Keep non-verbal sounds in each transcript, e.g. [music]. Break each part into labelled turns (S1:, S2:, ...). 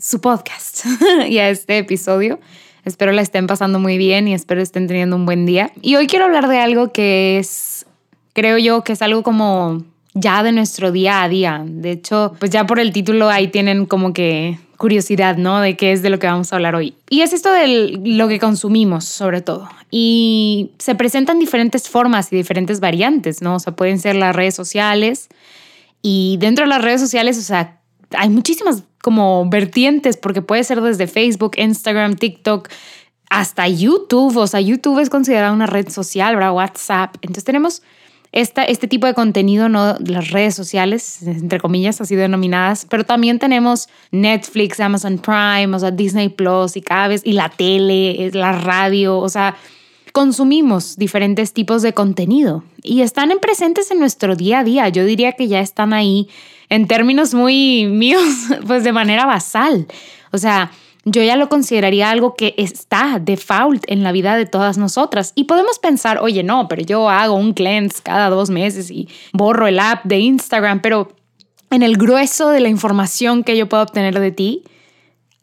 S1: su podcast [laughs] y a este episodio. Espero la estén pasando muy bien y espero estén teniendo un buen día. Y hoy quiero hablar de algo que es, creo yo, que es algo como ya de nuestro día a día. De hecho, pues ya por el título ahí tienen como que curiosidad, ¿no? De qué es de lo que vamos a hablar hoy. Y es esto de lo que consumimos, sobre todo. Y se presentan diferentes formas y diferentes variantes, ¿no? O sea, pueden ser las redes sociales. Y dentro de las redes sociales, o sea, hay muchísimas como vertientes, porque puede ser desde Facebook, Instagram, TikTok, hasta YouTube. O sea, YouTube es considerada una red social, ¿verdad? WhatsApp. Entonces tenemos esta, este tipo de contenido, ¿no? Las redes sociales, entre comillas, así denominadas, pero también tenemos Netflix, Amazon Prime, o sea, Disney Plus y cada vez, y la tele, la radio, o sea, consumimos diferentes tipos de contenido y están en presentes en nuestro día a día. Yo diría que ya están ahí en términos muy [laughs] míos, pues de manera basal. O sea, yo ya lo consideraría algo que está default en la vida de todas nosotras. Y podemos pensar, oye, no, pero yo hago un cleanse cada dos meses y borro el app de Instagram, pero en el grueso de la información que yo puedo obtener de ti,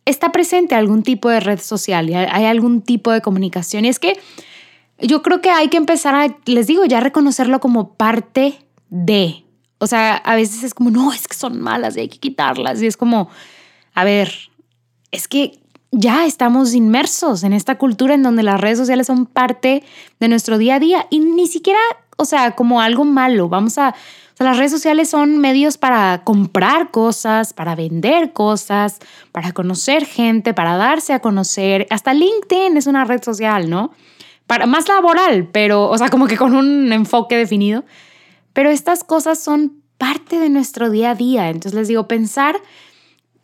S1: está presente algún tipo de red social y hay algún tipo de comunicación. Y es que yo creo que hay que empezar a, les digo, ya reconocerlo como parte de, o sea, a veces es como, no, es que son malas y hay que quitarlas. Y es como, a ver, es que ya estamos inmersos en esta cultura en donde las redes sociales son parte de nuestro día a día y ni siquiera, o sea, como algo malo. Vamos a, o sea, las redes sociales son medios para comprar cosas, para vender cosas, para conocer gente, para darse a conocer. Hasta LinkedIn es una red social, ¿no? Para, más laboral, pero, o sea, como que con un enfoque definido. Pero estas cosas son parte de nuestro día a día. Entonces les digo, pensar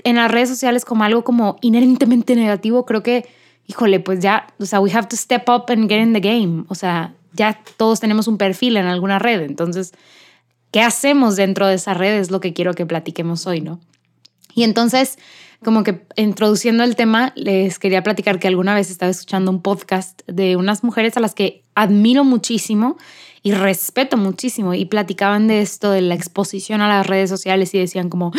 S1: en las redes sociales como algo como inherentemente negativo, creo que, híjole, pues ya, o sea, we have to step up and get in the game. O sea, ya todos tenemos un perfil en alguna red. Entonces, ¿qué hacemos dentro de esa red? Es lo que quiero que platiquemos hoy, ¿no? Y entonces, como que introduciendo el tema, les quería platicar que alguna vez estaba escuchando un podcast de unas mujeres a las que admiro muchísimo y respeto muchísimo y platicaban de esto, de la exposición a las redes sociales y decían como,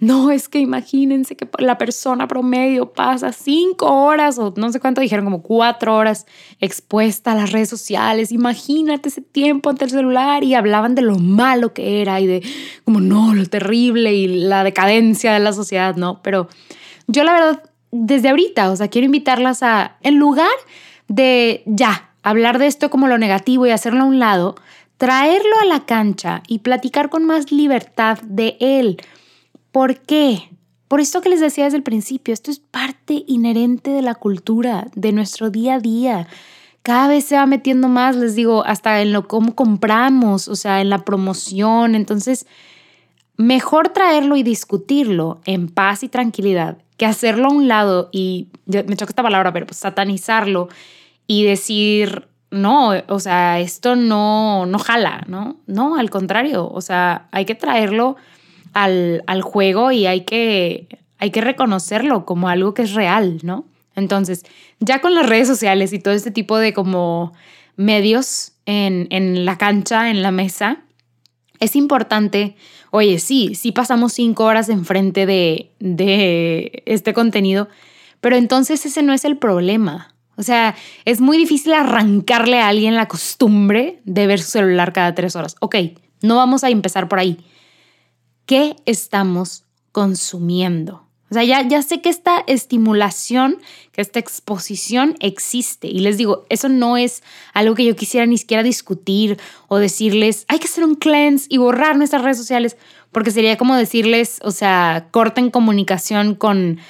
S1: no, es que imagínense que la persona promedio pasa cinco horas o no sé cuánto dijeron, como cuatro horas expuesta a las redes sociales, imagínate ese tiempo ante el celular y hablaban de lo malo que era y de como, no, lo terrible y la decadencia de la sociedad, ¿no? Pero yo la verdad, desde ahorita, o sea, quiero invitarlas a, en lugar de ya, hablar de esto como lo negativo y hacerlo a un lado, traerlo a la cancha y platicar con más libertad de él. ¿Por qué? Por esto que les decía desde el principio, esto es parte inherente de la cultura, de nuestro día a día. Cada vez se va metiendo más, les digo, hasta en lo cómo compramos, o sea, en la promoción. Entonces, mejor traerlo y discutirlo en paz y tranquilidad que hacerlo a un lado y, me choca esta palabra, pero pues satanizarlo y decir, no, o sea, esto no, no jala, ¿no? No, al contrario, o sea, hay que traerlo al, al juego y hay que, hay que reconocerlo como algo que es real, ¿no? Entonces, ya con las redes sociales y todo este tipo de como medios en, en la cancha, en la mesa, es importante, oye, sí, sí pasamos cinco horas enfrente de, de este contenido, pero entonces ese no es el problema. O sea, es muy difícil arrancarle a alguien la costumbre de ver su celular cada tres horas. Ok, no vamos a empezar por ahí. ¿Qué estamos consumiendo? O sea, ya, ya sé que esta estimulación, que esta exposición existe. Y les digo, eso no es algo que yo quisiera ni siquiera discutir o decirles, hay que hacer un cleanse y borrar nuestras redes sociales, porque sería como decirles, o sea, corten comunicación con,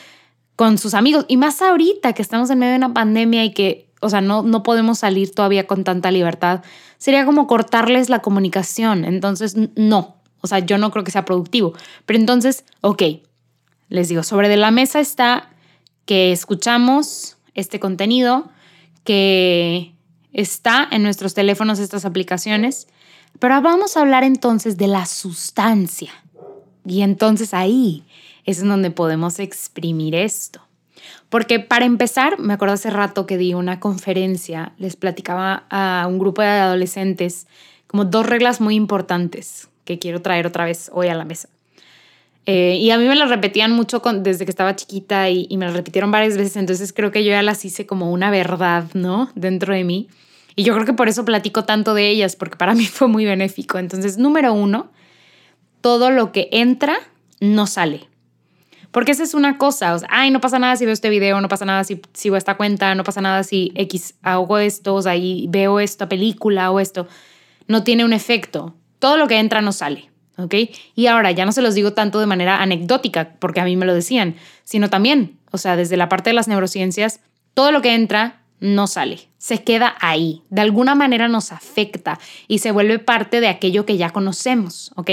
S1: con sus amigos. Y más ahorita que estamos en medio de una pandemia y que, o sea, no, no podemos salir todavía con tanta libertad, sería como cortarles la comunicación. Entonces, no. O sea, yo no creo que sea productivo. Pero entonces, ok, les digo, sobre de la mesa está que escuchamos este contenido, que está en nuestros teléfonos estas aplicaciones, pero vamos a hablar entonces de la sustancia. Y entonces ahí es en donde podemos exprimir esto. Porque para empezar, me acuerdo hace rato que di una conferencia, les platicaba a un grupo de adolescentes como dos reglas muy importantes que quiero traer otra vez hoy a la mesa. Eh, y a mí me las repetían mucho desde que estaba chiquita y, me las repitieron varias veces, entonces creo que yo ya las hice como una verdad, ¿no? Dentro de mí. Y yo creo que por eso platico tanto de ellas, porque para [laughs] mí fue muy benéfico. Entonces, número uno, todo lo que entra no sale. Porque esa es una cosa, o sea, ay, no pasa nada si veo este video, no pasa nada si sigo esta cuenta, no pasa nada si X hago esto, o y veo esta película o esto. No tiene un efecto. Todo lo que entra no sale. ¿ok? Y ahora ya no se los digo tanto de manera anecdótica, porque a mí me lo decían, sino también, o sea, desde la parte de las neurociencias, todo lo que entra no sale, se queda ahí, de alguna manera nos afecta y se vuelve parte de aquello que ya conocemos, ¿ok?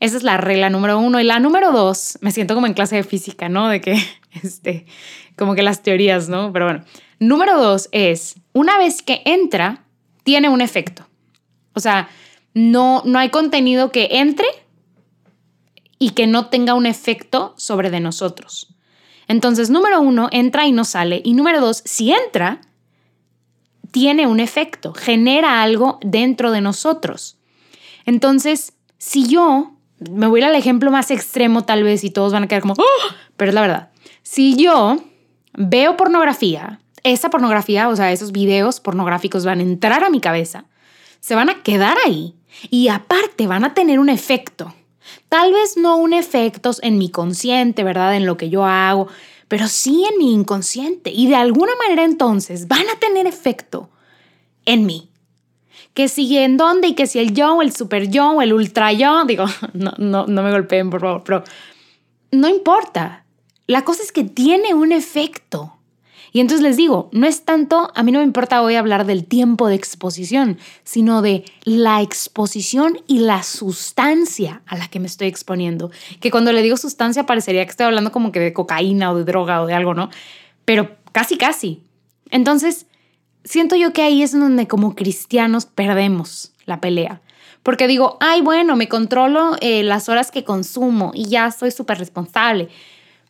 S1: Esa es la regla número uno. Y la número dos, me siento como en clase de física, ¿no? De que, [laughs] este, como que las teorías, ¿no? Pero bueno, número dos es, una vez que entra, tiene un efecto. O sea, no, no hay contenido que entre y que no tenga un efecto sobre de nosotros. Entonces, número uno, entra y no sale. Y número dos, si entra, tiene un efecto, genera algo dentro de nosotros. Entonces, si yo, me voy al ejemplo más extremo tal vez y todos van a quedar como, ¡Oh! pero es la verdad. Si yo veo pornografía, esa pornografía, o sea, esos videos pornográficos van a entrar a mi cabeza, se van a quedar ahí y aparte van a tener un efecto. Tal vez no un efecto en mi consciente, ¿verdad? En lo que yo hago, pero sí en mi inconsciente. Y de alguna manera entonces van a tener efecto en mí. Que si en dónde y que si el yo, el super yo, el ultra yo, digo, [laughs] no, no, no me golpeen por favor, pero no importa. La cosa es que tiene un efecto. Y entonces les digo, no es tanto, a mí no me importa hoy hablar del tiempo de exposición, sino de la exposición y la sustancia a la que me estoy exponiendo. Que cuando le digo sustancia parecería que estoy hablando como que de cocaína o de droga o de algo, ¿no? Pero casi, casi. Entonces, siento yo que ahí es donde como cristianos perdemos la pelea. Porque digo, ay, bueno, me controlo eh, las horas que consumo y ya soy súper responsable.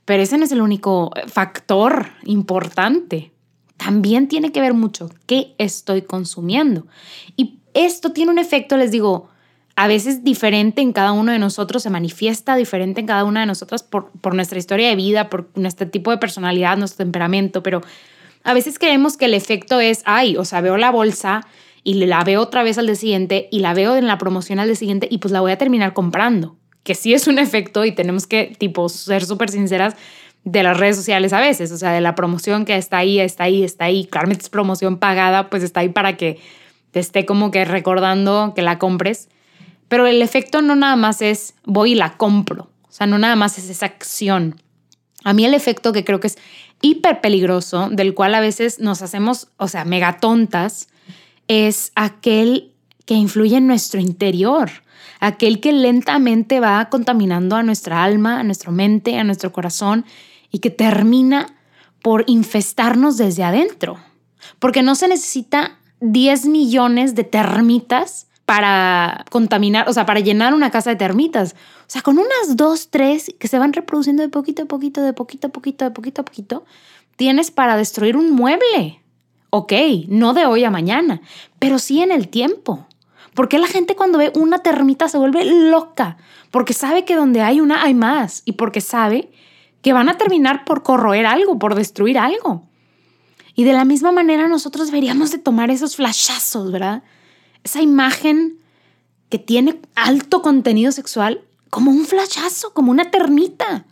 S1: Pero ese no es el único factor importante. También tiene que ver mucho qué estoy consumiendo. Y esto tiene un efecto, les digo, a veces diferente en cada uno de nosotros, se manifiesta diferente en cada una de nosotras por, por nuestra historia de vida, por nuestro tipo de personalidad, nuestro temperamento, pero a veces creemos que el efecto es, ay, o sea, veo la bolsa y la veo otra vez al día siguiente y la veo en la promoción al día siguiente y pues la voy a terminar comprando que sí es un efecto y tenemos que, tipo, ser súper sinceras de las redes sociales a veces, o sea, de la promoción que está ahí, está ahí, está ahí, claramente es promoción pagada, pues está ahí para que te esté como que recordando que la compres, pero el efecto no nada más es voy y la compro, o sea, no nada más es esa acción. A mí el efecto que creo que es hiper peligroso, del cual a veces nos hacemos, o sea, mega tontas, es aquel que influye en nuestro interior aquel que lentamente va contaminando a nuestra alma, a nuestra mente, a nuestro corazón y que termina por infestarnos desde adentro. Porque no se necesita 10 millones de termitas para contaminar, o sea, para llenar una casa de termitas. O sea, con unas dos, tres que se van reproduciendo de poquito a poquito, de poquito a poquito, de poquito a poquito, tienes para destruir un mueble. Ok, no de hoy a mañana, pero sí en el tiempo. ¿Por qué la gente cuando ve una termita se vuelve loca? Porque sabe que donde hay una hay más y porque sabe que van a terminar por corroer algo, por destruir algo. Y de la misma manera nosotros deberíamos de tomar esos flashazos, ¿verdad? Esa imagen que tiene alto contenido sexual como un flashazo, como una termita.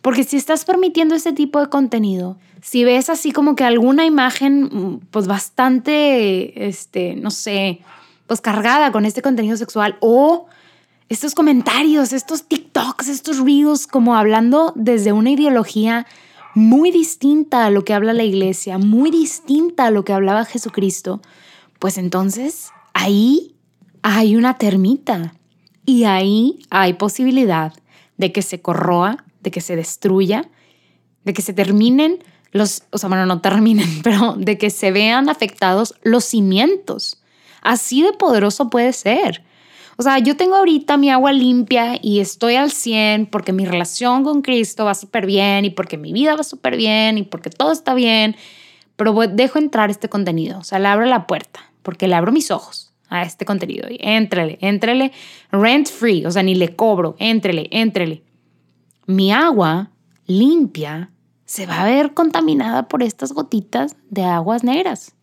S1: Porque si estás permitiendo ese tipo de contenido, si ves así como que alguna imagen mm, pues bastante, este, no sé, pues cargada con este contenido sexual o estos comentarios, estos TikToks, estos reels, como hablando desde una ideología muy distinta a lo que habla la iglesia, muy distinta a lo que hablaba Jesucristo, pues entonces ahí hay una termita y ahí hay posibilidad de que se corroa, de que se destruya, de que se terminen los, o sea, bueno, no terminen, [laughs] pero de que se vean afectados los cimientos. Así de poderoso puede ser. O sea, yo tengo ahorita mi agua limpia y estoy al 100 porque mi relación con Cristo va súper bien y porque mi vida va súper bien y porque todo está bien, pero dejo entrar este contenido, o sea, le abro la puerta porque le abro mis ojos a este contenido. Éntrele, éntrele, rent free, o sea, ni le cobro, éntrele, éntrele. Mi agua limpia se va a ver contaminada por estas gotitas de aguas negras.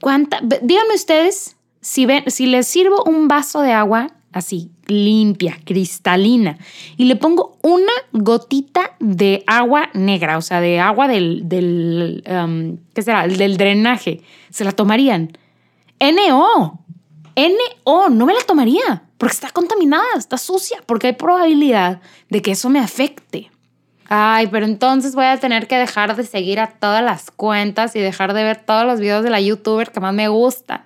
S1: ¿Cuánta? Díganme ustedes si, ven, si les sirvo un vaso de agua así, limpia, cristalina, y le pongo una gotita de agua negra, o sea, de agua del, del um, ¿qué será? Del drenaje, ¿se la tomarían? NO, NO, no me la tomaría, porque está contaminada, está sucia, porque hay probabilidad de que eso me afecte. Ay, pero entonces voy a tener que dejar de seguir a todas las cuentas y dejar de ver todos los videos de la youtuber que más me gustan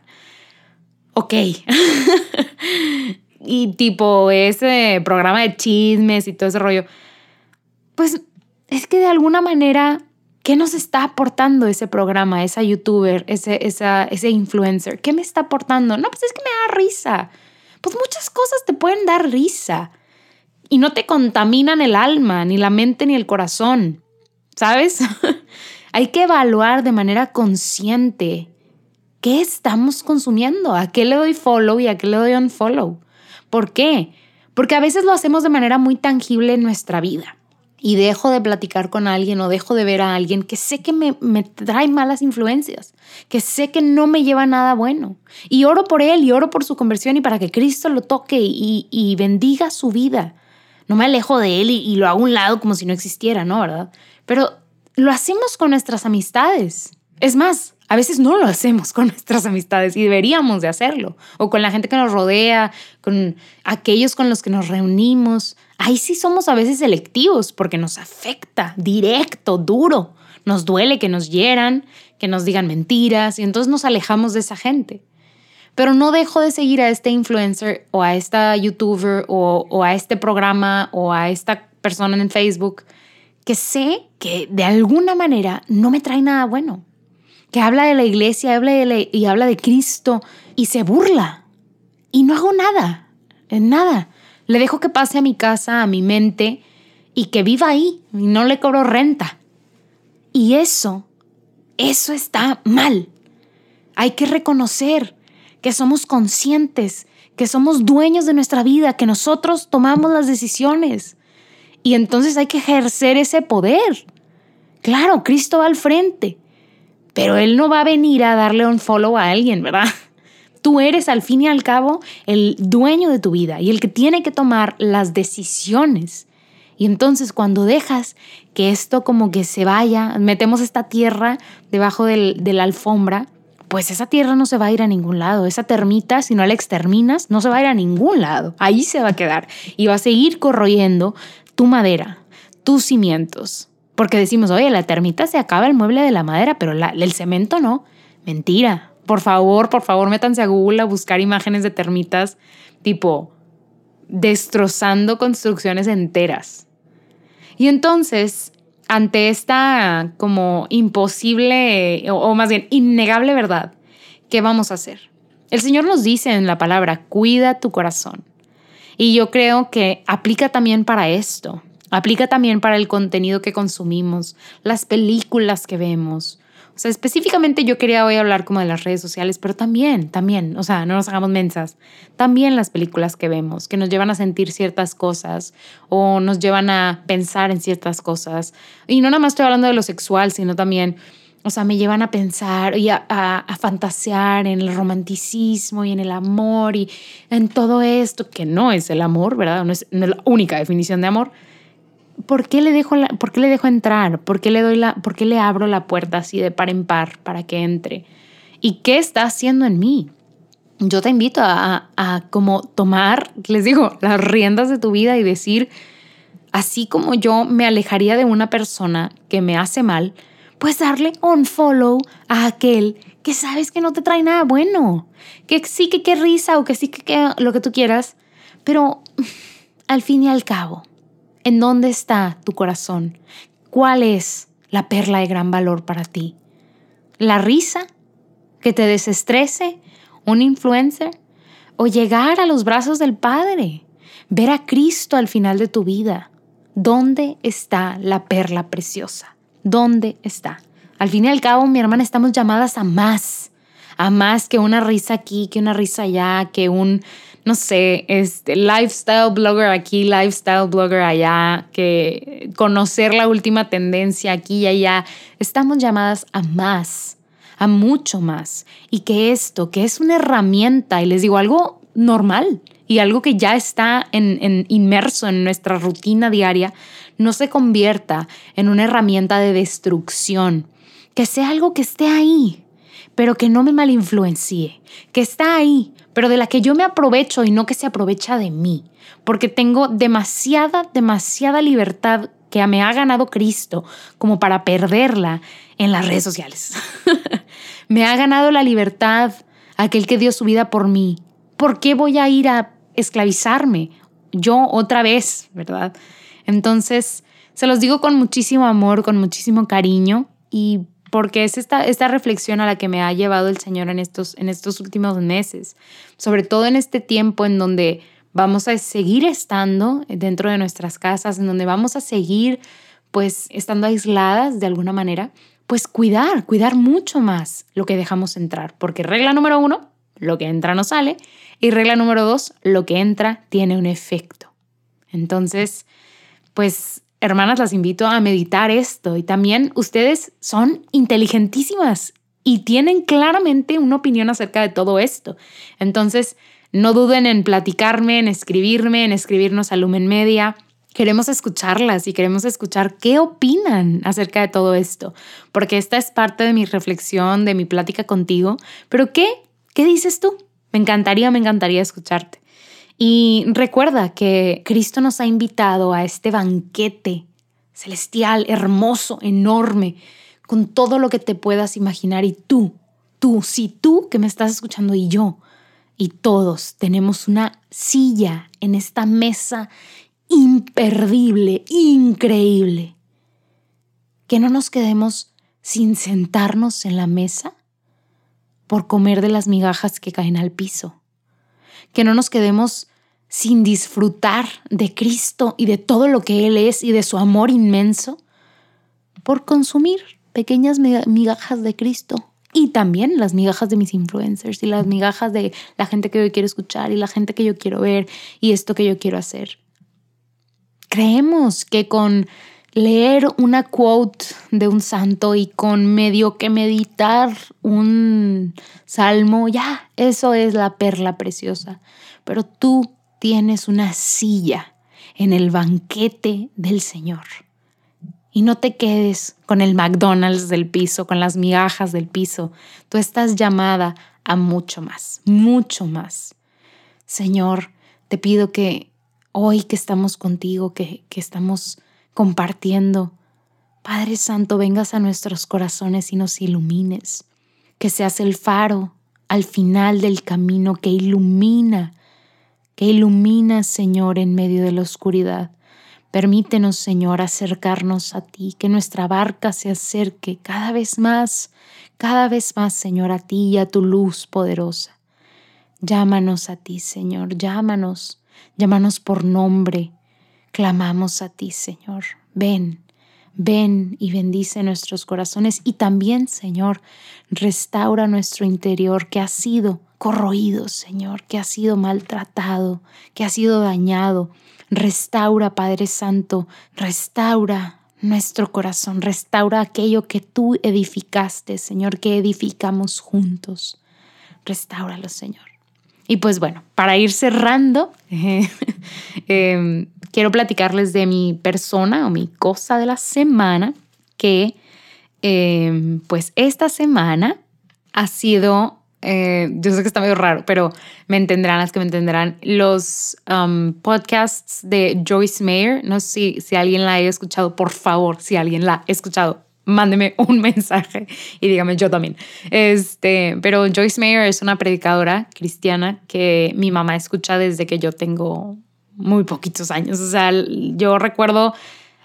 S1: ok. [laughs] y tipo ese programa de chismes y todo ese rollo. Pues es que de alguna manera, ¿qué nos está aportando ese programa, esa youtuber, ese, esa, ese influencer? ¿Qué me está aportando? No, pues es que me da risa. Pues muchas cosas te pueden dar risa y no te contaminan el alma, ni la mente, ni el corazón. ¿Sabes? [laughs] Hay que evaluar de manera consciente ¿qué estamos consumiendo? ¿A qué le doy follow y a qué le doy unfollow? ¿Por qué? Porque a veces lo hacemos de manera muy tangible en nuestra vida y dejo de platicar con alguien o dejo de ver a alguien que sé que me, trae malas influencias, que sé que no me lleva nada bueno. Y oro por él y oro por su conversión y para que Cristo lo toque y, bendiga su vida. No me alejo de él y, y, lo hago a un lado como si no existiera, ¿no? ¿Verdad? Pero lo hacemos con nuestras amistades. Es más, a veces no lo hacemos con [laughs] nuestras amistades y deberíamos de hacerlo. O con la gente que nos rodea, con aquellos con los que nos reunimos. Ahí sí somos a veces selectivos porque nos afecta directo, duro. Nos duele que nos hieran, que nos digan mentiras y entonces nos alejamos de esa gente. Pero no dejo de seguir a este influencer o a esta youtuber o, o a este programa o a esta persona en Facebook que sé que de alguna manera no me trae nada bueno que habla de la iglesia y habla de Cristo y se burla. Y no hago nada, nada. Le dejo que pase a mi casa, a mi mente y que viva ahí y no le cobro renta. Y eso, eso está mal. Hay que reconocer que somos conscientes, que somos dueños de nuestra vida, que nosotros tomamos las decisiones. Y entonces hay que ejercer ese poder. Claro, Cristo va al frente. Pero él no va a venir a darle un follow a alguien, ¿verdad? Tú eres al fin y al cabo el dueño de tu vida y el que tiene que tomar las decisiones. Y entonces cuando dejas que esto como que se vaya, metemos esta tierra debajo de la alfombra, pues esa tierra no se va a ir a ningún lado. Esa termita, si no la exterminas, no se va a ir a ningún lado. Ahí se va a quedar y va a seguir corroyendo tu madera, tus cimientos. Porque decimos, oye, la termita se acaba el mueble de la madera, pero el cemento no. Mentira. Por favor, por favor, métanse a Google a buscar imágenes de termitas tipo destrozando construcciones enteras. Y entonces, ante esta como imposible, o, o más bien innegable verdad, ¿qué vamos a hacer? El Señor nos dice en la palabra, cuida tu corazón. Y yo creo que aplica también para esto. Aplica también para el contenido que consumimos, las películas que vemos. O sea, específicamente yo quería hoy hablar como de las redes sociales, pero también, también, o sea, no nos hagamos mensas, también las películas que vemos, que nos llevan a sentir ciertas cosas o nos llevan a pensar en ciertas cosas. Y no nada más estoy hablando de lo sexual, sino también, o sea, me llevan a pensar y a, a fantasear en el romanticismo y en el amor y en todo esto, que no es el amor, ¿verdad? No es, no es la única definición de amor ¿por qué le dejo, por qué le dejo entrar? ¿Por qué le doy por qué le abro la puerta así de par en par para que entre? ¿Y qué está haciendo en mí? Yo te invito a, a como tomar, les digo, las riendas de tu vida y decir, así como yo me alejaría de una persona que me hace mal, pues darle un follow a aquel que sabes que no te trae nada bueno, que sí que qué risa o que sí que, que lo que tú quieras, pero [laughs] al fin y al cabo, ¿en dónde está tu corazón? ¿Cuál es la perla de gran valor para ti? ¿La risa? ¿Que te desestrese? ¿Un influencer? ¿O llegar a los brazos del Padre? Ver a Cristo al final de tu vida. ¿Dónde está la perla preciosa? ¿Dónde está? Al fin y al cabo, mi hermana, estamos llamadas a más, a más que una risa aquí, que una risa allá, que un, no sé, este, lifestyle blogger aquí, lifestyle blogger allá, que conocer la última tendencia aquí y allá. Estamos llamadas a más, a mucho más. Y que esto, que es una herramienta, y les digo algo normal, y algo que ya está en, inmerso en nuestra rutina diaria no se convierta en una herramienta de destrucción, que sea algo que esté ahí, pero que no me malinfluencie, que está ahí, pero de la que yo me aprovecho y no que se aprovecha de mí, porque tengo demasiada, demasiada libertad que me ha ganado Cristo como para perderla en las redes sociales. [laughs] me ha ganado la libertad aquel que dio su vida por mí. ¿Por qué voy a ir a esclavizarme yo otra vez, ¿verdad? Entonces, se los digo con muchísimo amor, con muchísimo cariño y porque es esta, esta reflexión a la que me ha llevado el Señor en estos, en estos últimos meses, sobre todo en este tiempo en donde vamos a seguir estando dentro de nuestras casas, en donde vamos a seguir pues estando aisladas de alguna manera, pues cuidar, cuidar mucho más lo que dejamos entrar, porque regla número uno, lo que entra no sale. Y regla número dos, lo que entra tiene un efecto. Entonces, pues, hermanas, las invito a meditar esto. Y también ustedes son inteligentísimas y tienen claramente una opinión acerca de todo esto. Entonces, no duden en platicarme, en escribirme, en escribirnos a Lumen Media. Queremos escucharlas y queremos escuchar qué opinan acerca de todo esto, porque esta es parte de mi reflexión, de mi plática contigo. Pero ¿qué ¿Qué dices tú? Me encantaría, me encantaría escucharte. Y recuerda que Cristo nos ha invitado a este banquete celestial, hermoso, enorme, con todo lo que te puedas imaginar. Y tú, tú, si tú que me estás escuchando y yo, y todos tenemos una silla en esta mesa imperdible, increíble. Que no nos quedemos sin sentarnos en la mesa por comer de las migajas que caen al piso. Que no nos quedemos sin disfrutar de Cristo y de todo lo que Él es y de su amor inmenso por consumir pequeñas migajas de Cristo y también las migajas de mis influencers y las migajas de la gente que yo quiero escuchar y la gente que yo quiero ver y esto que yo quiero hacer. Creemos que con leer una quote de un santo y con medio que meditar un salmo, ya, eso es la perla preciosa. Pero tú tienes una silla en el banquete del Señor. Y no te quedes con el McDonald's del piso, con las migajas del piso. Tú estás llamada a mucho más, mucho más. Señor, te pido que hoy que estamos contigo, que, que estamos compartiendo. Padre Santo, vengas a nuestros corazones y nos ilumines, que seas el faro al final del camino que ilumina, que ilumina, Señor, en medio de la oscuridad. Permítenos, Señor, acercarnos a ti, que nuestra barca se acerque cada vez más, cada vez más, Señor, a ti y a tu luz poderosa. Llámanos a ti, Señor, llámanos, llámanos por nombre, Clamamos a ti, Señor. Ven, ven y bendice nuestros corazones y también, Señor, restaura nuestro interior que ha sido corroído, Señor, que ha sido maltratado, que ha sido dañado. Restaura, Padre Santo, restaura nuestro corazón, restaura aquello que tú edificaste, Señor, que edificamos juntos. Restáuralo, Señor. Y pues bueno, para ir cerrando, [laughs] eh, quiero platicarles de mi persona o mi cosa de la semana, que em, pues esta semana ha sido, eh, yo sé que está medio raro, pero me entenderán las que me entenderán, los um, podcasts de Joyce Mayer, no sé si, si alguien la haya escuchado, por favor, si alguien la ha escuchado, mándeme [laughs] un mensaje y dígame yo también. Este, pero Joyce Mayer es una predicadora cristiana que mi mamá escucha desde que yo tengo muy poquitos años. O sea, yo recuerdo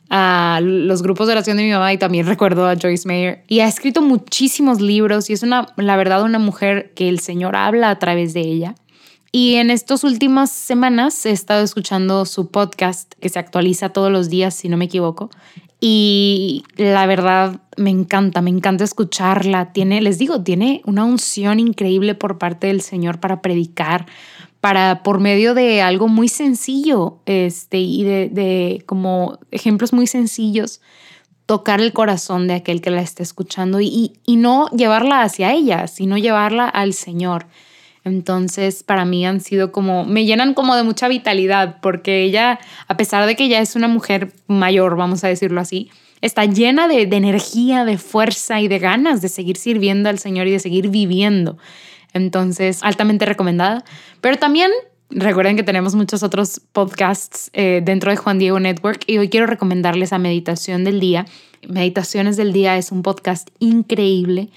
S1: a los grupos de oración de mi mamá y también recuerdo a Joyce Mayer. Y ha escrito muchísimos libros y es una, la verdad, una mujer que el Señor habla a través de ella. Y en estas últimas semanas he estado escuchando su podcast que se actualiza todos los días, si no me equivoco. Y la verdad me encanta, me encanta escucharla. Tiene, les digo, tiene una unción increíble por parte del Señor para predicar, para por medio de algo muy sencillo este, y de, de como ejemplos muy sencillos tocar el corazón de aquel que la está escuchando y, y, no llevarla hacia ella, sino llevarla al Señor. Entonces, para mí han sido como, me llenan como de mucha vitalidad, porque ella, a pesar de que ya es una mujer mayor, vamos a decirlo así, está llena de, energía, de fuerza y de ganas de seguir sirviendo al Señor y de seguir viviendo. Entonces, altamente recomendada. Pero también recuerden que tenemos muchos otros podcasts eh, dentro de Juan Diego Network y hoy quiero recomendarles a Meditación del Día. Meditaciones del Día es un podcast increíble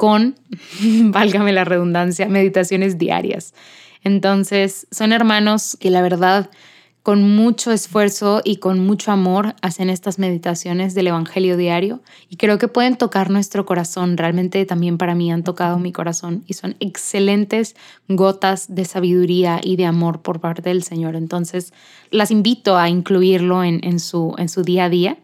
S1: con, [laughs] válgame la redundancia, meditaciones diarias. Entonces, son hermanos que la verdad con mucho esfuerzo y con mucho amor hacen estas meditaciones del Evangelio diario y creo que pueden tocar nuestro corazón. Realmente también para mí han tocado mi corazón y son excelentes gotas de sabiduría y de amor por parte del Señor. Entonces las invito a incluirlo en, su, en su día a día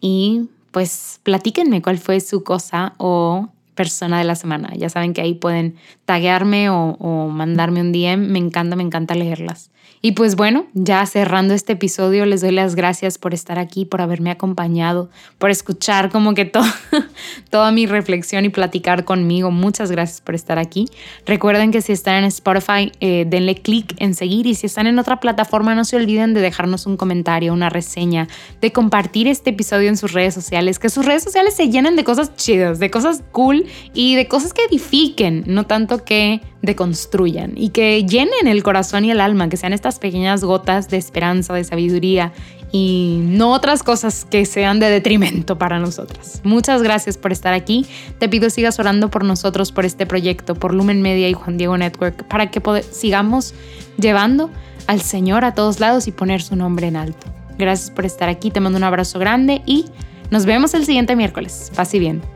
S1: y pues platíquenme cuál fue su cosa o persona de la semana. Ya saben que ahí pueden taguearme o, o mandarme un DM. Me encanta, me encanta leerlas. Y pues bueno, ya cerrando este episodio, les doy las gracias por estar aquí, por haberme acompañado, por escuchar como que [laughs] toda mi reflexión y platicar conmigo. Muchas gracias por estar aquí. Recuerden que si están en Spotify, eh, denle clic en seguir y si están en otra plataforma, no se olviden de dejarnos un comentario, una reseña, de compartir este episodio en sus redes sociales, que sus redes sociales se llenen de cosas chidas, de cosas cool y de cosas que edifiquen, no tanto que deconstruyan y que llenen el corazón y el alma, que sean estas pequeñas gotas de esperanza, de sabiduría y no otras cosas que sean de detrimento para nosotras. Muchas gracias por estar aquí. Te pido sigas orando por nosotros, por este proyecto, por Lumen Media y Juan Diego Network, para que sigamos llevando al Señor a todos lados y poner su nombre en alto. Gracias por estar aquí, te mando un abrazo grande y nos vemos el siguiente miércoles. Paz y bien.